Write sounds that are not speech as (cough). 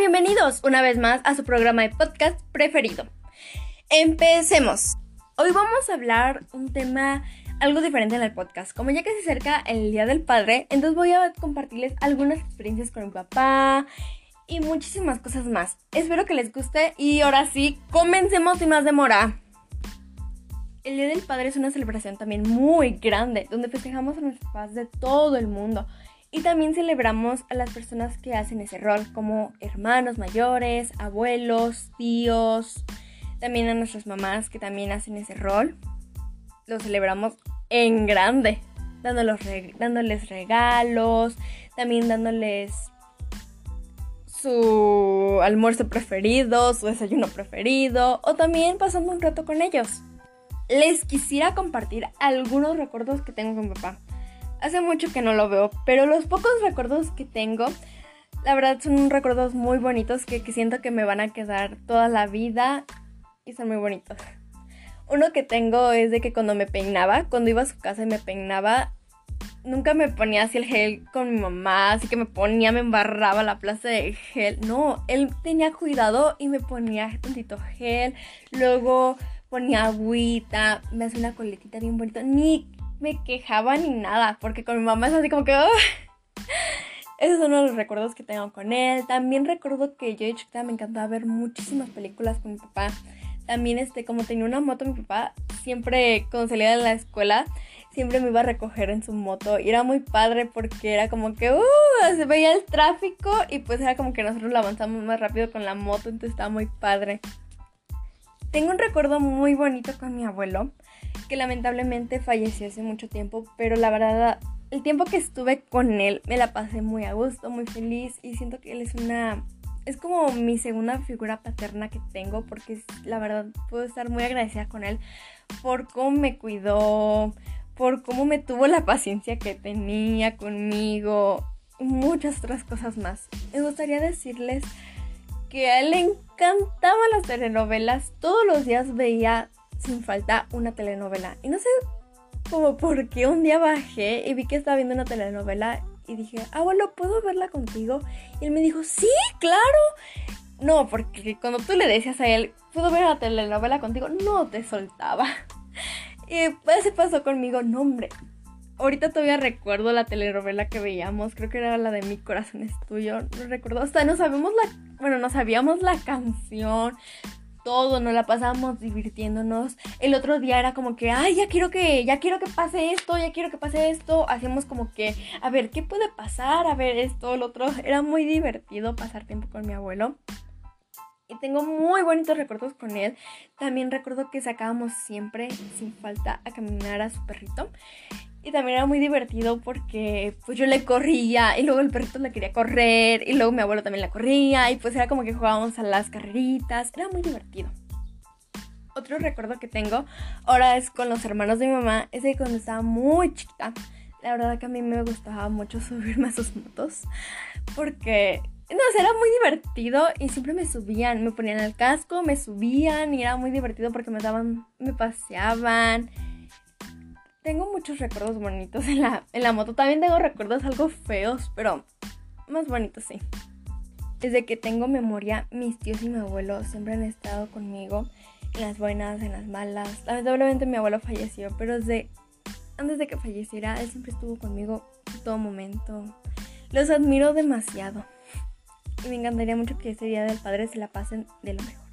bienvenidos una vez más a su programa de podcast preferido. Empecemos. Hoy vamos a hablar un tema algo diferente en el podcast. Como ya que se acerca el Día del Padre, entonces voy a compartirles algunas experiencias con mi papá y muchísimas cosas más. Espero que les guste y ahora sí, comencemos sin más demora. El Día del Padre es una celebración también muy grande, donde festejamos a nuestros papás de todo el mundo. Y también celebramos a las personas que hacen ese rol, como hermanos mayores, abuelos, tíos, también a nuestras mamás que también hacen ese rol. Lo celebramos en grande, dándoles regalos, también dándoles su almuerzo preferido, su desayuno preferido, o también pasando un rato con ellos. Les quisiera compartir algunos recuerdos que tengo con papá. Hace mucho que no lo veo, pero los pocos recuerdos que tengo, la verdad son recuerdos muy bonitos que, siento que me van a quedar toda la vida y son muy bonitos. Uno que tengo es de que cuando me peinaba, cuando iba a su casa y me peinaba, nunca me ponía así el gel con mi mamá, así que me ponía, me embarraba la plaza de gel. No, él tenía cuidado y me ponía tantito gel, luego ponía agüita, me hacía una coletita bien bonita. Ni me quejaba ni nada, porque con mi mamá es así como que... Esos son uno de los recuerdos que tengo con él. También recuerdo que yo de chiquita me encantaba ver muchísimas películas con mi papá. También, este, como tenía una moto, mi papá siempre, cuando salía de la escuela, siempre me iba a recoger en su moto. Y era muy padre porque era como que, uh, se veía el tráfico y pues era como que nosotros avanzamos más rápido con la moto, entonces estaba muy padre. Tengo un recuerdo muy bonito con mi abuelo que lamentablemente falleció hace mucho tiempo, pero la verdad, el tiempo que estuve con él me la pasé muy a gusto, muy feliz y siento que él es una... Es como mi segunda figura paterna que tengo porque la verdad puedo estar muy agradecida con él por cómo me cuidó, por cómo me tuvo la paciencia que tenía conmigo, muchas otras cosas más. Me gustaría decirles que a él le encantaban las telenovelas, todos los días veía sin falta una telenovela. Y no sé como por qué un día bajé y vi que estaba viendo una telenovela y dije, abuelo, ¿puedo verla contigo? Y él me dijo, sí, claro. No, porque cuando tú le decías a él, ¿puedo ver una telenovela contigo? No te soltaba. (laughs) Y pues se pasó conmigo, no hombre. Ahorita todavía recuerdo la telenovela que veíamos, creo que era la de Mi corazón es tuyo, no recuerdo, hasta no sabemos la, bueno, no sabíamos la canción, todo, nos la pasábamos divirtiéndonos. El otro día era como que, ay, ya quiero que, ya quiero que pase esto, ya quiero que pase esto. Hacíamos como que, a ver, ¿qué puede pasar? A ver, esto, el otro. Era muy divertido pasar tiempo con mi abuelo. Y tengo muy bonitos recuerdos con él. También recuerdo que sacábamos siempre, sin falta, a caminar a su perrito. Y también era muy divertido porque pues yo le corría y luego el perrito le quería correr y luego mi abuelo también la corría y pues era como que jugábamos a las carreritas. Era muy divertido. Otro recuerdo que tengo ahora es con los hermanos de mi mamá, es de cuando estaba muy chiquita. La verdad que a mí me gustaba mucho (laughs) subirme a sus motos porque no, era muy divertido y siempre me subían, me ponían el casco, me subían y era muy divertido porque me daban, me paseaban tengo muchos recuerdos bonitos en la, en la moto. También tengo recuerdos algo feos, pero más bonitos sí. Desde que tengo memoria, mis tíos y mi abuelo siempre han estado conmigo en las buenas, en las malas. Lamentablemente mi abuelo falleció, pero desde antes de que falleciera, él siempre estuvo conmigo en todo momento. Los admiro demasiado. Y me encantaría mucho que ese día del padre se la pasen de lo mejor.